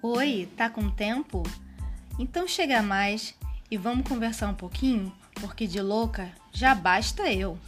Oi, tá com tempo? Então chega mais e vamos conversar um pouquinho, porque de louca já basta eu.